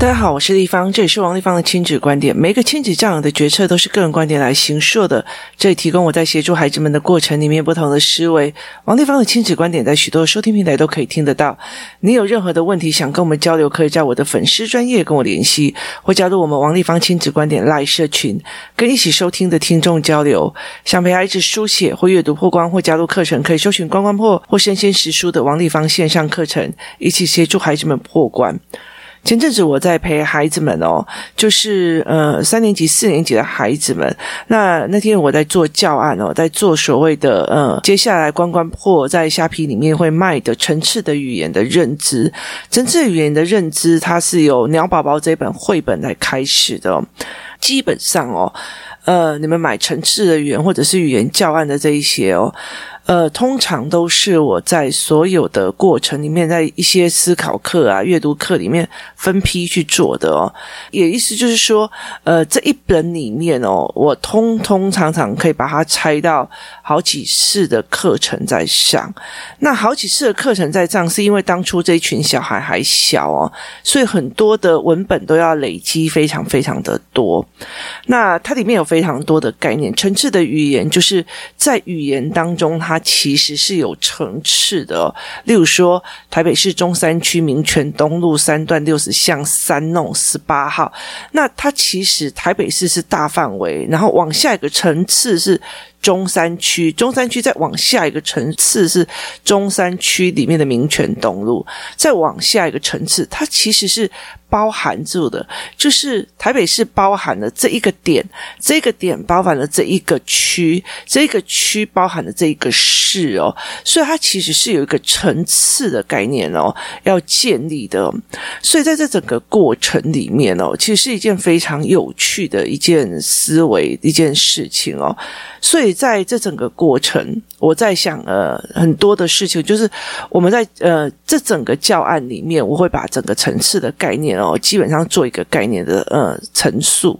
大家好，我是丽芳，这里是王立芳的亲子观点。每个亲子教养的决策都是个人观点来形塑的，这里提供我在协助孩子们的过程里面不同的思维。王立芳的亲子观点在许多收听平台都可以听得到。你有任何的问题想跟我们交流，可以在我的粉丝专业跟我联系，或加入我们王立芳亲子观点 li 社群，跟一起收听的听众交流。想陪孩子书写或阅读破关，或加入课程，可以搜寻“关关破”或“生鲜识书”的王立芳线上课程，一起协助孩子们破关。前阵子我在陪孩子们哦，就是呃三年级、四年级的孩子们。那那天我在做教案哦，在做所谓的呃，接下来关关破在虾皮里面会卖的层次的语言的认知，层次语言的认知，它是由鸟宝宝这本绘本来开始的。基本上哦，呃，你们买层次的语言或者是语言教案的这一些哦。呃，通常都是我在所有的过程里面，在一些思考课啊、阅读课里面分批去做的哦。也意思就是说，呃，这一本里面哦，我通通常常可以把它拆到好几次的课程在上。那好几次的课程在上，是因为当初这一群小孩还小哦，所以很多的文本都要累积非常非常的多。那它里面有非常多的概念，层次的语言就是在语言当中它。其实是有层次的，例如说台北市中山区民权东路三段六十巷三弄十八号，那它其实台北市是大范围，然后往下一个层次是。中山区，中山区再往下一个层次是中山区里面的民权东路，再往下一个层次，它其实是包含住的，就是台北市包含了这一个点，这个点包含了这一个区，这个区包含了这一个市哦，所以它其实是有一个层次的概念哦，要建立的，所以在这整个过程里面哦，其实是一件非常有趣的一件思维一件事情哦，所以。在这整个过程，我在想呃很多的事情，就是我们在呃这整个教案里面，我会把整个层次的概念哦，基本上做一个概念的呃陈述。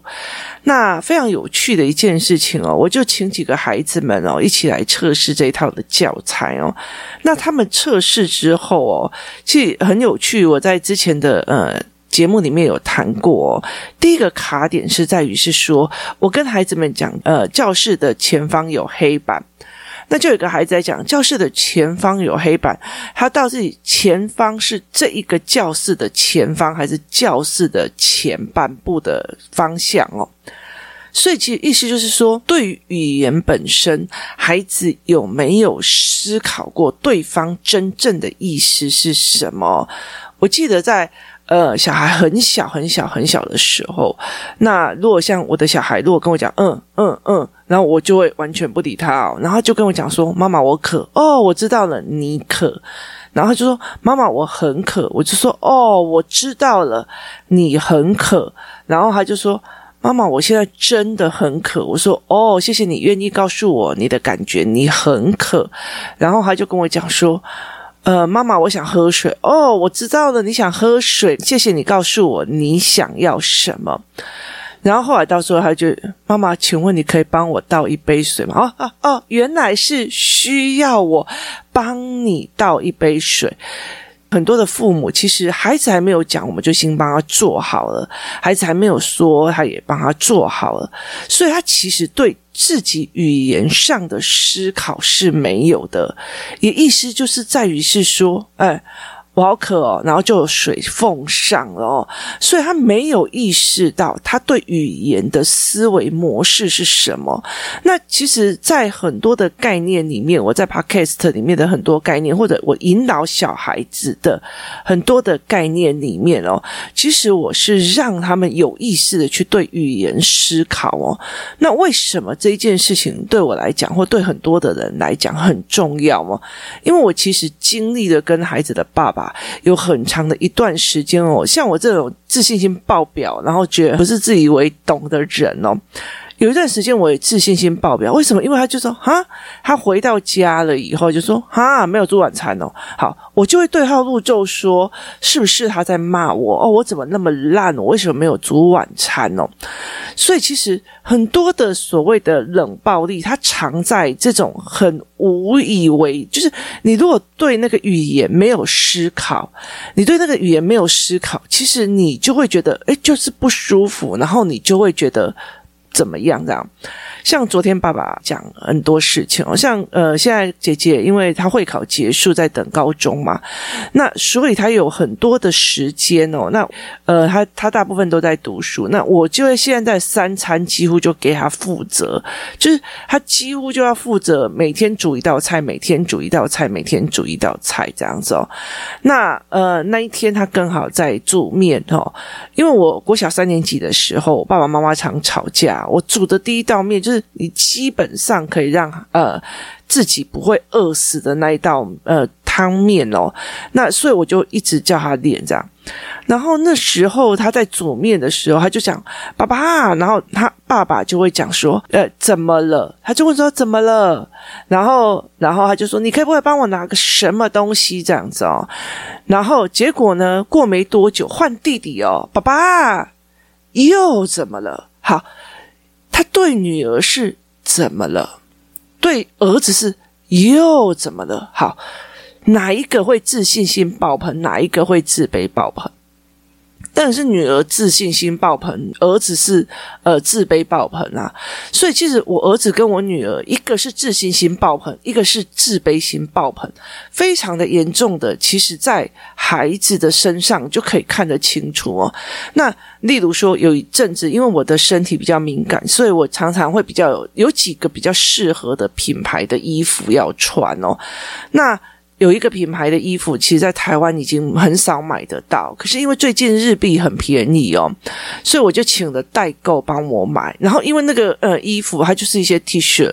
那非常有趣的一件事情哦，我就请几个孩子们哦一起来测试这一套的教材哦。那他们测试之后哦，其实很有趣。我在之前的呃。节目里面有谈过哦，第一个卡点是在于是说，我跟孩子们讲，呃，教室的前方有黑板，那就有一个孩子在讲，教室的前方有黑板，他到底前方是这一个教室的前方，还是教室的前半部的方向哦？所以其实意思就是说，对于语言本身，孩子有没有思考过对方真正的意思是什么？我记得在。呃，小孩很小很小很小的时候，那如果像我的小孩，如果跟我讲嗯嗯嗯，然后我就会完全不理他哦，然后就跟我讲说：“妈妈，我渴。”哦，我知道了，你渴。然后就说：“妈妈，我很渴。”我就说：“哦，我知道了，你很渴。”然后他就说：“妈妈，我现在真的很渴。”我说：“哦，谢谢你愿意告诉我你的感觉，你很渴。”然后他就跟我讲说。呃，妈妈，我想喝水。哦，我知道了，你想喝水。谢谢你告诉我你想要什么。然后后来到时候，他就妈妈，请问你可以帮我倒一杯水吗？哦哦，原来是需要我帮你倒一杯水。很多的父母其实孩子还没有讲，我们就先帮他做好了；孩子还没有说，他也帮他做好了。所以他其实对。自己语言上的思考是没有的，也意思就是在于是说，哎。我好渴哦，然后就有水奉上了哦，所以他没有意识到他对语言的思维模式是什么。那其实，在很多的概念里面，我在 Podcast 里面的很多概念，或者我引导小孩子的很多的概念里面哦，其实我是让他们有意识的去对语言思考哦。那为什么这一件事情对我来讲，或对很多的人来讲很重要吗？因为我其实经历了跟孩子的爸爸。有很长的一段时间哦，像我这种自信心爆表，然后觉得不是自以为懂的人哦，有一段时间我也自信心爆表。为什么？因为他就说哈，他回到家了以后就说哈，没有煮晚餐哦。好，我就会对号入座说，是不是他在骂我？哦，我怎么那么烂？我为什么没有煮晚餐哦？所以其实很多的所谓的冷暴力，它藏在这种很无以为，就是你如果对那个语言没有思考，你对那个语言没有思考，其实你就会觉得，诶，就是不舒服，然后你就会觉得怎么样这样。像昨天爸爸讲很多事情哦，像呃，现在姐姐因为她会考结束，在等高中嘛，那所以她有很多的时间哦。那呃，她她大部分都在读书，那我就会现在三餐几乎就给她负责，就是她几乎就要负责每天煮一道菜，每天煮一道菜，每天煮一道菜这样子哦。那呃，那一天她刚好在煮面哦，因为我国小三年级的时候，爸爸妈妈常吵架，我煮的第一道面就。是你基本上可以让呃自己不会饿死的那一道呃汤面哦，那所以我就一直叫他练这样。然后那时候他在煮面的时候，他就讲爸爸，然后他爸爸就会讲说呃怎么了？他就会说怎么了？然后然后他就说你可以不可以帮我拿个什么东西这样子哦？然后结果呢，过没多久换弟弟哦，爸爸又怎么了？好。他对女儿是怎么了？对儿子是又怎么了？好，哪一个会自信心爆棚？哪一个会自卑爆棚？但是女儿自信心爆棚，儿子是呃自卑爆棚啊。所以其实我儿子跟我女儿，一个是自信心爆棚，一个是自卑心爆棚，非常的严重的。其实，在孩子的身上就可以看得清楚哦。那例如说，有一阵子，因为我的身体比较敏感，所以我常常会比较有有几个比较适合的品牌的衣服要穿哦。那有一个品牌的衣服，其实，在台湾已经很少买得到。可是因为最近日币很便宜哦，所以我就请了代购帮我买。然后因为那个呃衣服，它就是一些 T 恤，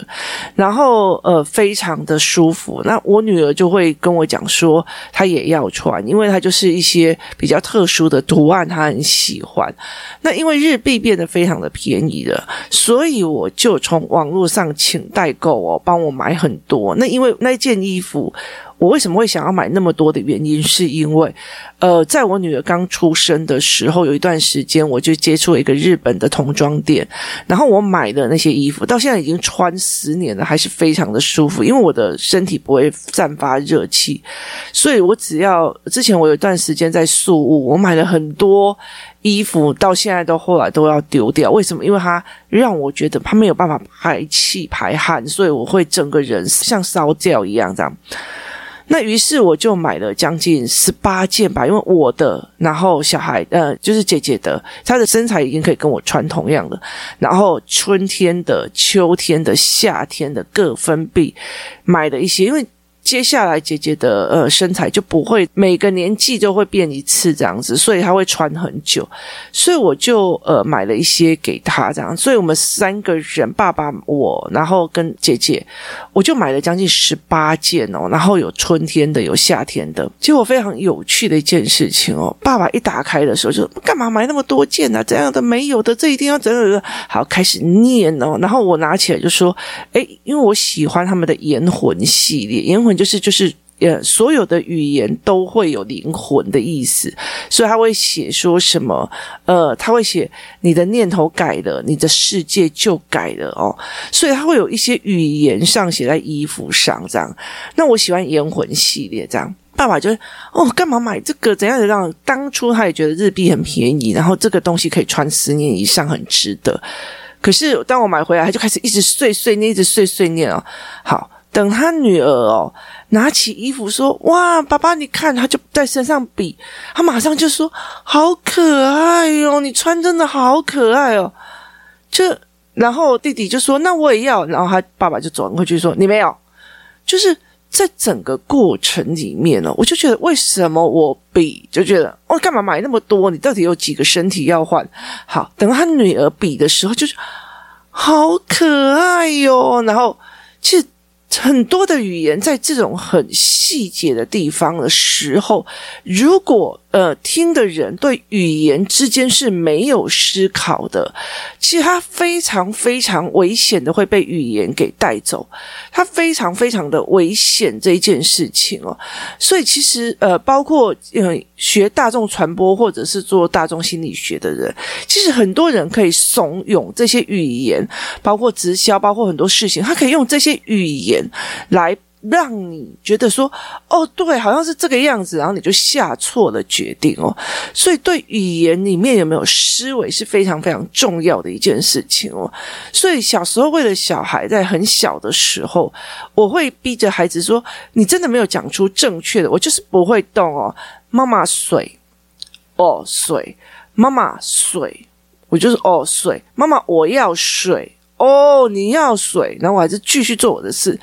然后呃非常的舒服。那我女儿就会跟我讲说，她也要穿，因为它就是一些比较特殊的图案，她很喜欢。那因为日币变得非常的便宜了，所以我就从网络上请代购哦，帮我买很多。那因为那件衣服。我为什么会想要买那么多的原因，是因为，呃，在我女儿刚出生的时候，有一段时间我就接触一个日本的童装店，然后我买的那些衣服，到现在已经穿十年了，还是非常的舒服，因为我的身体不会散发热气，所以我只要之前我有一段时间在宿务，我买了很多衣服，到现在都后来都要丢掉，为什么？因为它让我觉得它没有办法排气排汗，所以我会整个人像烧掉一样这样。那于是我就买了将近十八件吧，因为我的，然后小孩，呃，就是姐姐的，她的身材已经可以跟我穿同样的，然后春天的、秋天的、夏天的各分必买了一些，因为。接下来姐姐的呃身材就不会每个年纪就会变一次这样子，所以她会穿很久，所以我就呃买了一些给她这样，所以我们三个人，爸爸我，然后跟姐姐，我就买了将近十八件哦，然后有春天的，有夏天的。结果非常有趣的一件事情哦，爸爸一打开的时候就干嘛买那么多件？啊？这样的没有的，这一定要怎样怎样。好，开始念哦，然后我拿起来就说，哎，因为我喜欢他们的言魂系列，言魂。就是就是呃，所有的语言都会有灵魂的意思，所以他会写说什么呃，他会写你的念头改了，你的世界就改了哦。所以他会有一些语言上写在衣服上这样。那我喜欢言魂系列这样。爸爸就哦，干嘛买这个？怎样怎样？当初他也觉得日币很便宜，然后这个东西可以穿十年以上，很值得。可是当我买回来，他就开始一直碎碎念，一直碎碎念哦。好。等他女儿哦，拿起衣服说：“哇，爸爸，你看！”他就在身上比，他马上就说：“好可爱哟，你穿真的好可爱哦。”就然后弟弟就说：“那我也要。”然后他爸爸就转过去说：“你没有。”就是在整个过程里面哦，我就觉得为什么我比就觉得哦，干嘛买那么多？你到底有几个身体要换？好，等他女儿比的时候，就是好可爱哟。然后其实。很多的语言在这种很细节的地方的时候，如果呃听的人对语言之间是没有思考的，其实他非常非常危险的会被语言给带走，他非常非常的危险这一件事情哦。所以其实呃，包括呃学大众传播或者是做大众心理学的人，其实很多人可以怂恿这些语言，包括直销，包括很多事情，他可以用这些语言来。让你觉得说哦，对，好像是这个样子，然后你就下错了决定哦。所以，对语言里面有没有思维是非常非常重要的一件事情哦。所以，小时候为了小孩在很小的时候，我会逼着孩子说：“你真的没有讲出正确的，我就是不会动哦。”妈妈水，哦水，妈妈水，我就是哦水，妈妈我要水，哦你要水，然后我还是继续做我的事。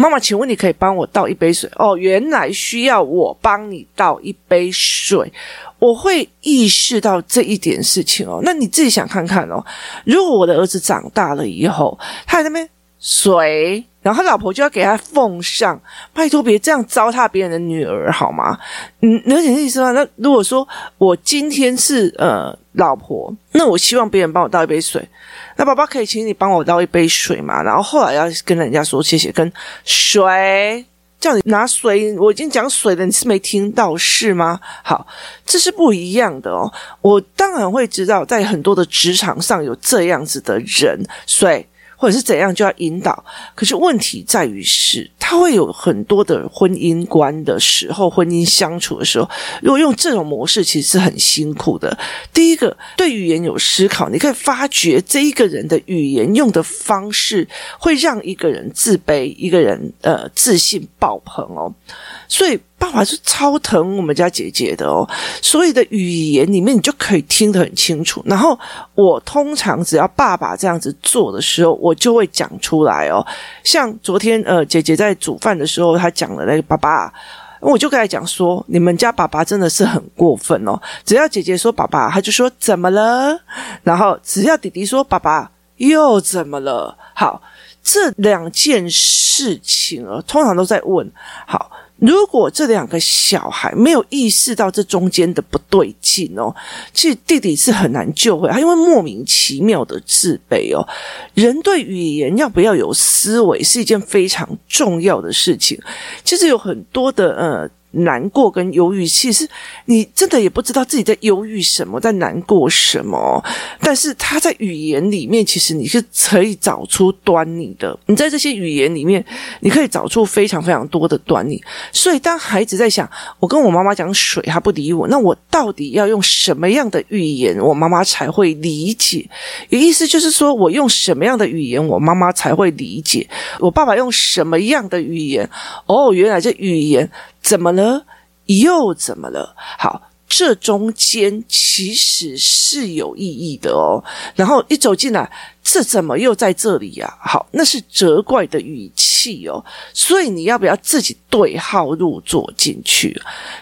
妈妈，请问你可以帮我倒一杯水？哦，原来需要我帮你倒一杯水，我会意识到这一点事情哦。那你自己想看看哦，如果我的儿子长大了以后，他在那边水，然后他老婆就要给他奉上，拜托别这样糟蹋别人的女儿好吗？嗯，能懂意思吗？那如果说我今天是呃老婆，那我希望别人帮我倒一杯水。那爸爸可以请你帮我倒一杯水吗？然后后来要跟人家说谢谢，跟水叫你拿水，我已经讲水了，你是没听到是吗？好，这是不一样的哦。我当然会知道，在很多的职场上有这样子的人，水。或者是怎样就要引导，可是问题在于是，他会有很多的婚姻观的时候，婚姻相处的时候，如果用这种模式，其实是很辛苦的。第一个，对语言有思考，你可以发觉这一个人的语言用的方式，会让一个人自卑，一个人呃自信爆棚哦。所以爸爸是超疼我们家姐姐的哦，所以的语言里面你就可以听得很清楚。然后我通常只要爸爸这样子做的时候，我就会讲出来哦。像昨天呃姐姐在煮饭的时候，她讲了那个爸爸，我就跟她讲说，你们家爸爸真的是很过分哦。只要姐姐说爸爸，他就说怎么了？然后只要弟弟说爸爸，又怎么了？好，这两件事情啊，通常都在问好。如果这两个小孩没有意识到这中间的不对劲哦，其实弟弟是很难救回，他因为莫名其妙的自卑哦。人对语言要不要有思维是一件非常重要的事情。其实有很多的呃。难过跟忧郁，其实你真的也不知道自己在忧郁什么，在难过什么。但是他在语言里面，其实你是可以找出端倪的。你在这些语言里面，你可以找出非常非常多的端倪。所以，当孩子在想，我跟我妈妈讲水，他不理我，那我到底要用什么样的语言，我妈妈才会理解？有意思就是说，我用什么样的语言，我妈妈才会理解？我爸爸用什么样的语言？哦，原来这语言。怎么了？又怎么了？好，这中间其实是有意义的哦。然后一走进来。这怎么又在这里呀？好，那是责怪的语气哦，所以你要不要自己对号入座进去？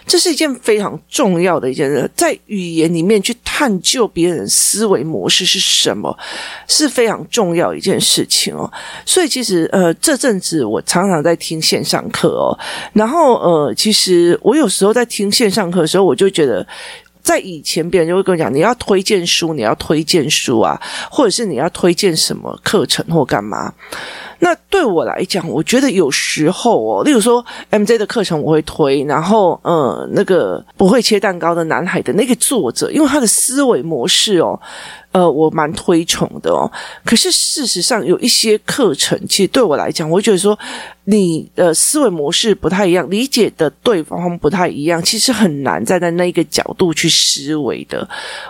这是一件非常重要的一件事，在语言里面去探究别人思维模式是什么，是非常重要一件事情哦。所以其实呃，这阵子我常常在听线上课哦，然后呃，其实我有时候在听线上课的时候，我就觉得。在以前，别人就会跟我讲，你要推荐书，你要推荐书啊，或者是你要推荐什么课程或干嘛。那对我来讲，我觉得有时候哦，例如说 MJ 的课程我会推，然后呃，那个不会切蛋糕的男孩的那个作者，因为他的思维模式哦。呃，我蛮推崇的哦。可是事实上，有一些课程，其实对我来讲，我觉得说你的思维模式不太一样，理解的对方不太一样，其实很难站在那一个角度去思维的。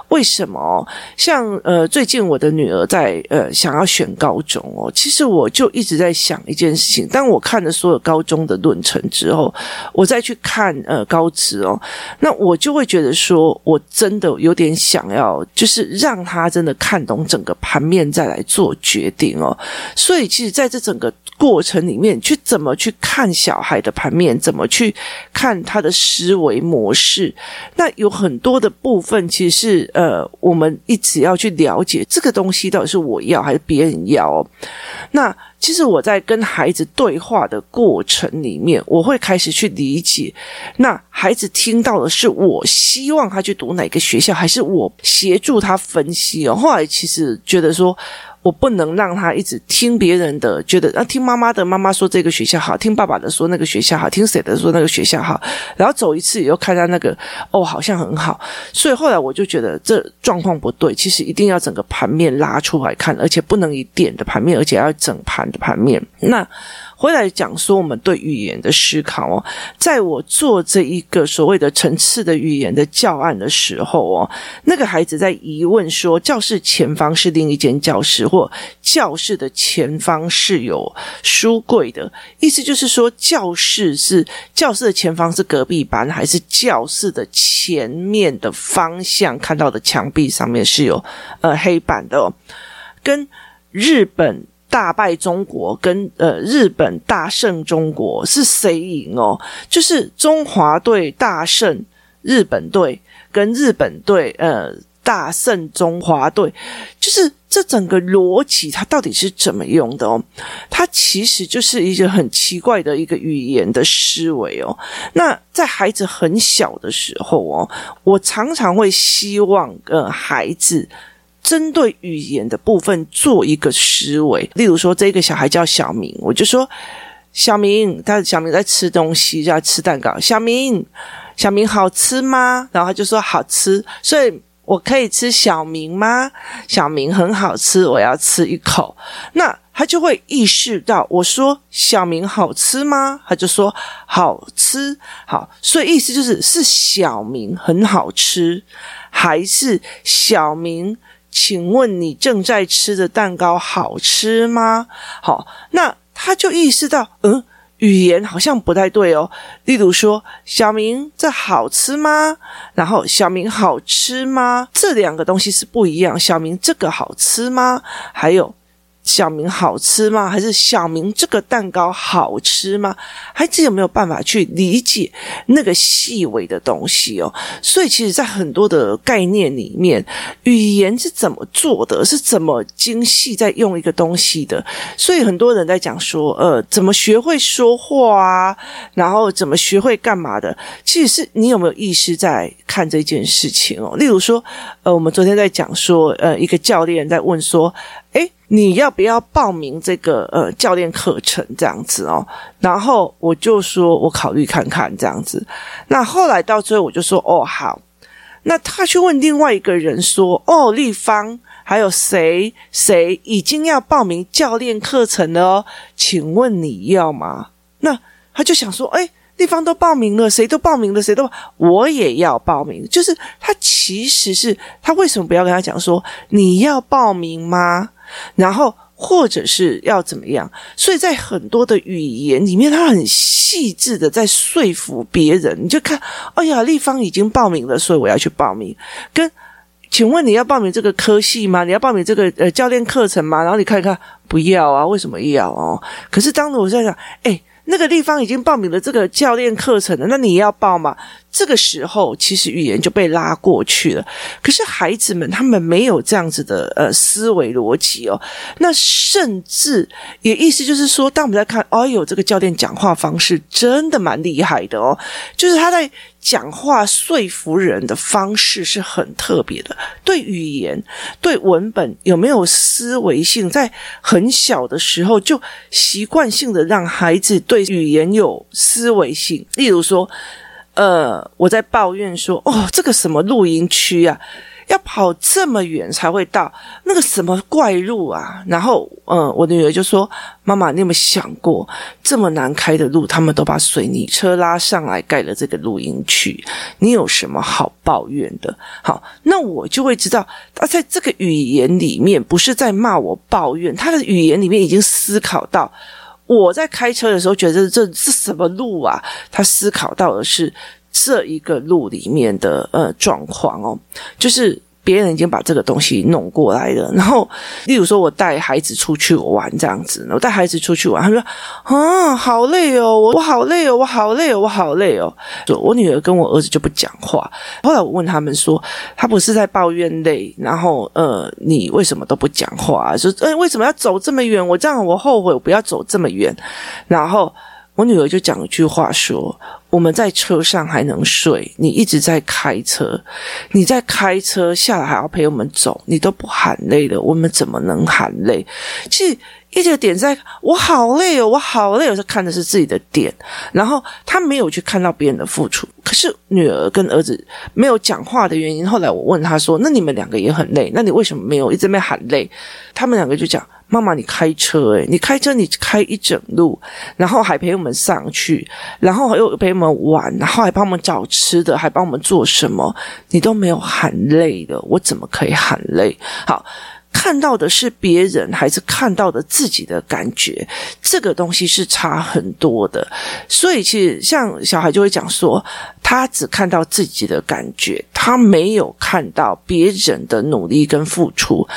为什么？像呃，最近我的女儿在呃想要选高中哦，其实我就一直在想一件事情。当我看了所有高中的论程之后，我再去看呃高职哦，那我就会觉得说，我真的有点想要，就是让他。真的看懂整个盘面再来做决定哦，所以其实在这整个过程里面，去怎么去看小孩的盘面，怎么去看他的思维模式，那有很多的部分，其实是呃，我们一直要去了解这个东西到底是我要还是别人要哦。那其实我在跟孩子对话的过程里面，我会开始去理解，那孩子听到的是我希望他去读哪个学校，还是我协助他分析哦。后来其实觉得说。我不能让他一直听别人的，觉得啊，听妈妈的，妈妈说这个学校好，听爸爸的说那个学校好，听谁的说那个学校好，然后走一次以后看到那个哦，好像很好，所以后来我就觉得这状况不对，其实一定要整个盘面拉出来看，而且不能一点的盘面，而且要整盘的盘面。那。回来讲说我们对语言的思考哦，在我做这一个所谓的层次的语言的教案的时候哦，那个孩子在疑问说，教室前方是另一间教室，或教室的前方是有书柜的，意思就是说，教室是教室的前方是隔壁班，还是教室的前面的方向看到的墙壁上面是有呃黑板的哦，跟日本。大败中国跟呃日本大胜中国是谁赢哦？就是中华队大胜日本队，跟日本队呃大胜中华队，就是这整个逻辑它到底是怎么用的哦？它其实就是一个很奇怪的一个语言的思维哦。那在孩子很小的时候哦，我常常会希望呃孩子。针对语言的部分做一个思维，例如说，这个小孩叫小明，我就说小明，他小明在吃东西，在吃蛋糕。小明，小明好吃吗？然后他就说好吃，所以我可以吃小明吗？小明很好吃，我要吃一口。那他就会意识到，我说小明好吃吗？他就说好吃。好，所以意思就是是小明很好吃，还是小明？请问你正在吃的蛋糕好吃吗？好，那他就意识到，嗯，语言好像不太对哦。例如说，小明这好吃吗？然后小明好吃吗？这两个东西是不一样。小明这个好吃吗？还有。小明好吃吗？还是小明这个蛋糕好吃吗？孩子有没有办法去理解那个细微的东西哦？所以，其实，在很多的概念里面，语言是怎么做的？是怎么精细在用一个东西的？所以，很多人在讲说，呃，怎么学会说话啊？然后，怎么学会干嘛的？其实是你有没有意识在看这件事情哦？例如说，呃，我们昨天在讲说，呃，一个教练在问说，诶。你要不要报名这个呃教练课程这样子哦？然后我就说我考虑看看这样子。那后来到最后我就说哦好。那他去问另外一个人说哦丽芳还有谁谁已经要报名教练课程了哦？请问你要吗？那他就想说哎丽芳都报名了，谁都报名了，谁都我也要报名。就是他其实是他为什么不要跟他讲说你要报名吗？然后，或者是要怎么样？所以在很多的语言里面，他很细致的在说服别人。你就看，哎呀，丽芳已经报名了，所以我要去报名。跟，请问你要报名这个科系吗？你要报名这个呃教练课程吗？然后你看一看，不要啊，为什么要哦？可是当时我在想，哎。那个地方已经报名了这个教练课程了，那你要报吗？这个时候其实语言就被拉过去了。可是孩子们他们没有这样子的呃思维逻辑哦。那甚至也意思就是说，当我们在看，哎呦，这个教练讲话方式真的蛮厉害的哦，就是他在。讲话说服人的方式是很特别的，对语言、对文本有没有思维性，在很小的时候就习惯性的让孩子对语言有思维性。例如说，呃，我在抱怨说，哦，这个什么露营区啊。要跑这么远才会到那个什么怪路啊！然后，嗯，我的女儿就说：“妈妈，你有没有想过，这么难开的路，他们都把水泥车拉上来盖了这个露营区，你有什么好抱怨的？”好，那我就会知道，他在这个语言里面不是在骂我抱怨，他的语言里面已经思考到，我在开车的时候觉得这是什么路啊？他思考到的是。这一个路里面的呃状况哦，就是别人已经把这个东西弄过来了。然后，例如说我带孩子出去玩这样子，我带孩子出去玩，他说：“啊，好累哦，我我好累哦，我好累哦，我好累哦。”就我女儿跟我儿子就不讲话。后来我问他们说：“他不是在抱怨累，然后呃，你为什么都不讲话？说呃，为什么要走这么远？我这样我后悔，我不要走这么远。”然后。我女儿就讲一句话说：“我们在车上还能睡，你一直在开车，你在开车下来还要陪我们走，你都不喊累了，我们怎么能喊累？”其实一直点在我好累哦，我好累哦，是看的是自己的点，然后他没有去看到别人的付出。可是女儿跟儿子没有讲话的原因，后来我问他说：“那你们两个也很累，那你为什么没有一直没喊累？”他们两个就讲。妈妈，你开车诶，你开车，你开一整路，然后还陪我们上去，然后又陪我们玩，然后还帮我们找吃的，还帮我们做什么？你都没有喊累的，我怎么可以喊累？好，看到的是别人，还是看到的自己的感觉？这个东西是差很多的。所以，其实像小孩就会讲说，他只看到自己的感觉，他没有看到别人的努力跟付出。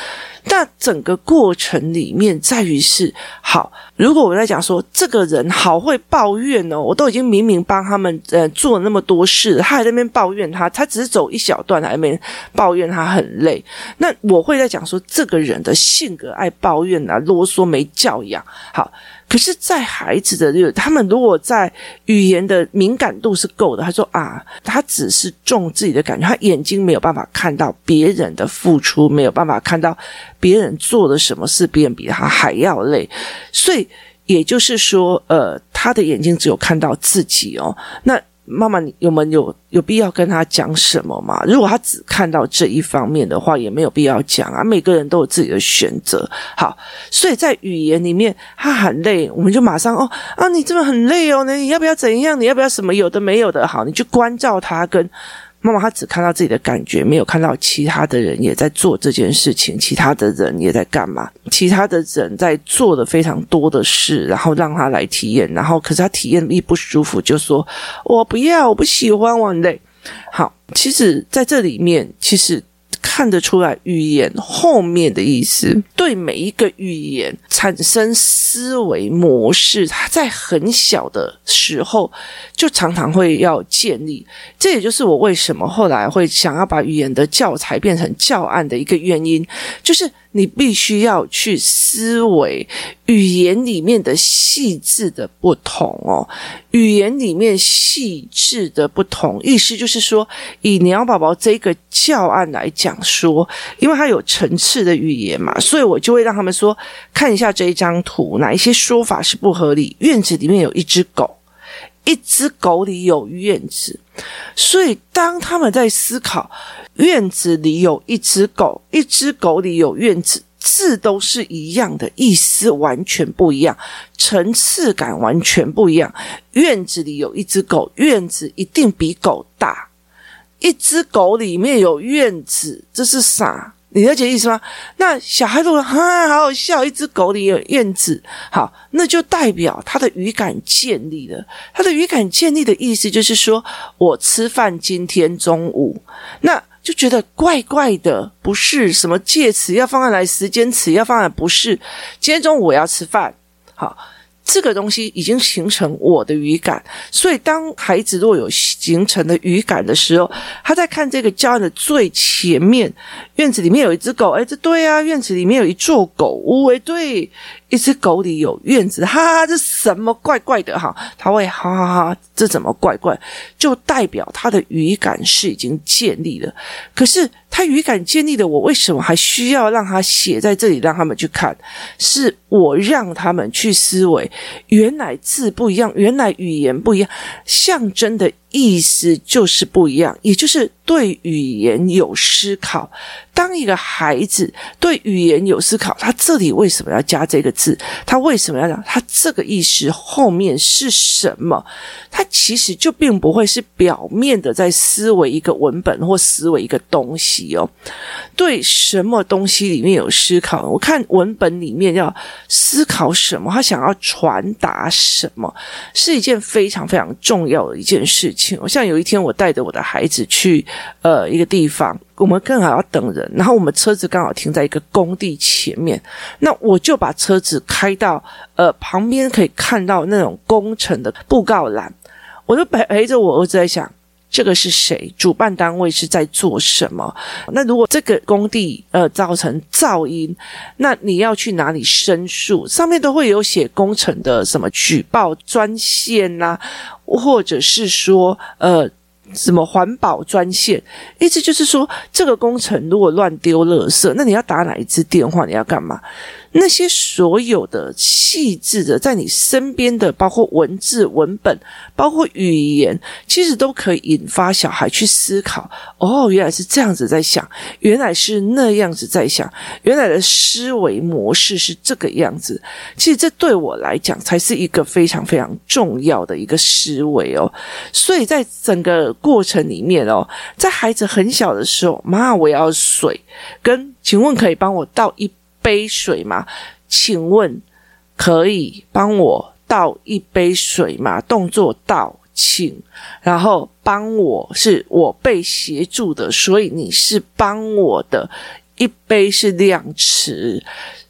那整个过程里面，在于是好。如果我在讲说这个人好会抱怨哦，我都已经明明帮他们呃做了那么多事，他还在那边抱怨他，他只是走一小段，还没抱怨他很累。那我会在讲说这个人的性格爱抱怨啊，啰嗦没教养。好。可是，在孩子的就，他们如果在语言的敏感度是够的，他说啊，他只是重自己的感觉，他眼睛没有办法看到别人的付出，没有办法看到别人做了什么事，别人比他还要累，所以也就是说，呃，他的眼睛只有看到自己哦，那。妈妈，你有没有有必要跟他讲什么吗？如果他只看到这一方面的话，也没有必要讲啊。每个人都有自己的选择。好，所以在语言里面，他很累，我们就马上哦啊，你真的很累哦，那你要不要怎样？你要不要什么？有的没有的，好，你去关照他跟。妈妈，她只看到自己的感觉，没有看到其他的人也在做这件事情，其他的人也在干嘛？其他的人在做的非常多的事，然后让他来体验，然后可是他体验一不舒服，就说：“我不要，我不喜欢，我很累。”好，其实在这里面，其实。看得出来语言后面的意思，对每一个语言产生思维模式，它在很小的时候就常常会要建立。这也就是我为什么后来会想要把语言的教材变成教案的一个原因，就是。你必须要去思维语言里面的细致的不同哦，语言里面细致的不同，意思就是说，以鸟宝宝这个教案来讲说，因为它有层次的语言嘛，所以我就会让他们说，看一下这一张图，哪一些说法是不合理。院子里面有一只狗，一只狗里有院子，所以当他们在思考。院子里有一只狗，一只狗里有院子，字都是一样的，意思完全不一样，层次感完全不一样。院子里有一只狗，院子一定比狗大。一只狗里面有院子，这是啥？你了解意思吗？那小孩如果哈，好好笑。一只狗里有院子，好，那就代表他的语感建立了。他的语感建立的意思就是说，我吃饭今天中午那。就觉得怪怪的，不是什么介词要放在来，时间词要放在，不是。今天中午我要吃饭，好。这个东西已经形成我的语感，所以当孩子若有形成的语感的时候，他在看这个教案的最前面，院子里面有一只狗，哎，这对啊，院子里面有一座狗屋，哎，对，一只狗里有院子，哈哈，这什么怪怪的哈？他会哈哈哈，这怎么怪怪？就代表他的语感是已经建立了，可是。他语感建立的，我为什么还需要让他写在这里，让他们去看？是我让他们去思维，原来字不一样，原来语言不一样，象征的。意思就是不一样，也就是对语言有思考。当一个孩子对语言有思考，他这里为什么要加这个字？他为什么要讲？他这个意思后面是什么？他其实就并不会是表面的在思维一个文本或思维一个东西哦。对什么东西里面有思考？我看文本里面要思考什么，他想要传达什么，是一件非常非常重要的一件事情。像有一天，我带着我的孩子去呃一个地方。我们刚好要等人，然后我们车子刚好停在一个工地前面，那我就把车子开到呃旁边，可以看到那种工程的布告栏，我就陪陪着我儿子在想。这个是谁？主办单位是在做什么？那如果这个工地呃造成噪音，那你要去哪里申诉？上面都会有写工程的什么举报专线呐、啊，或者是说呃。什么环保专线？意思就是说，这个工程如果乱丢垃圾，那你要打哪一支电话？你要干嘛？那些所有的细致的，在你身边的，包括文字、文本，包括语言，其实都可以引发小孩去思考。哦，原来是这样子在想，原来是那样子在想，原来的思维模式是这个样子。其实这对我来讲，才是一个非常非常重要的一个思维哦。所以在整个过程里面哦，在孩子很小的时候，妈，我要水，跟请问可以帮我倒一杯水吗？请问可以帮我倒一杯水吗？动作倒，请，然后帮我是我被协助的，所以你是帮我的，一杯是量词，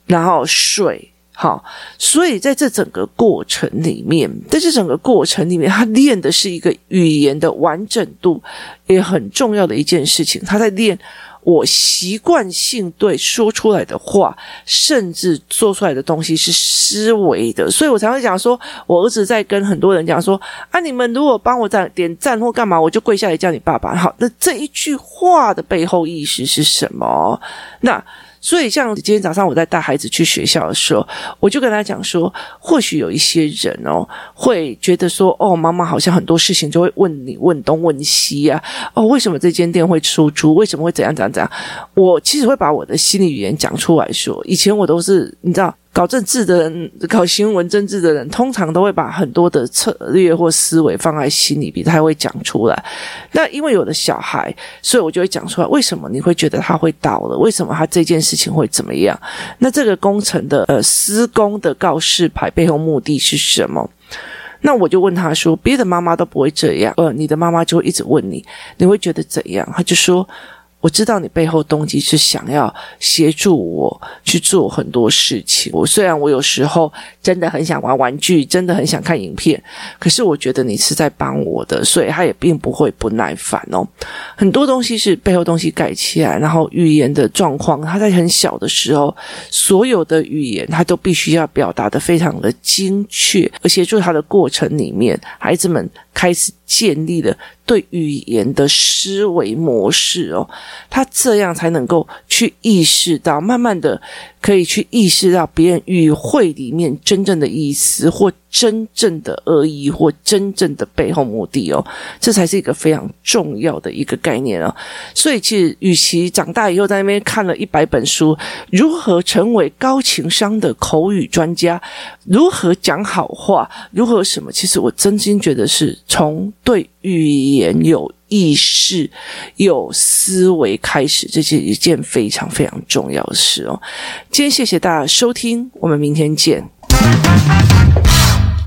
然后水。好，所以在这整个过程里面，在这整个过程里面，他练的是一个语言的完整度，也很重要的一件事情。他在练我习惯性对说出来的话，甚至做出来的东西是思维的，所以我才会讲说，我儿子在跟很多人讲说啊，你们如果帮我赞点赞或干嘛，我就跪下来叫你爸爸。好，那这一句话的背后意思是什么？那。所以，像今天早上我在带孩子去学校的时候，我就跟他讲说，或许有一些人哦，会觉得说，哦，妈妈好像很多事情就会问你问东问西啊，哦，为什么这间店会出租？为什么会怎样怎样怎样？我其实会把我的心理语言讲出来说，以前我都是你知道。搞政治的人，搞新闻政治的人，通常都会把很多的策略或思维放在心里，比他会讲出来。那因为有的小孩，所以我就会讲出来。为什么你会觉得他会倒了？为什么他这件事情会怎么样？那这个工程的呃施工的告示牌背后目的是什么？那我就问他说：别的妈妈都不会这样，呃，你的妈妈就会一直问你，你会觉得怎样？他就说。我知道你背后动机是想要协助我去做很多事情。我虽然我有时候真的很想玩玩具，真的很想看影片，可是我觉得你是在帮我的，所以他也并不会不耐烦哦。很多东西是背后东西盖起来，然后语言的状况，他在很小的时候，所有的语言他都必须要表达得非常的精确，而协助他的过程里面，孩子们开始建立了对语言的思维模式哦，他这样才能够去意识到，慢慢的可以去意识到别人语汇里面真正的意思或。真正的恶意或真正的背后目的哦，这才是一个非常重要的一个概念哦。所以，其实与其长大以后在那边看了一百本书，如何成为高情商的口语专家，如何讲好话，如何什么，其实我真心觉得是从对语言有意识、有思维开始，这是一件非常非常重要的事哦。今天谢谢大家收听，我们明天见。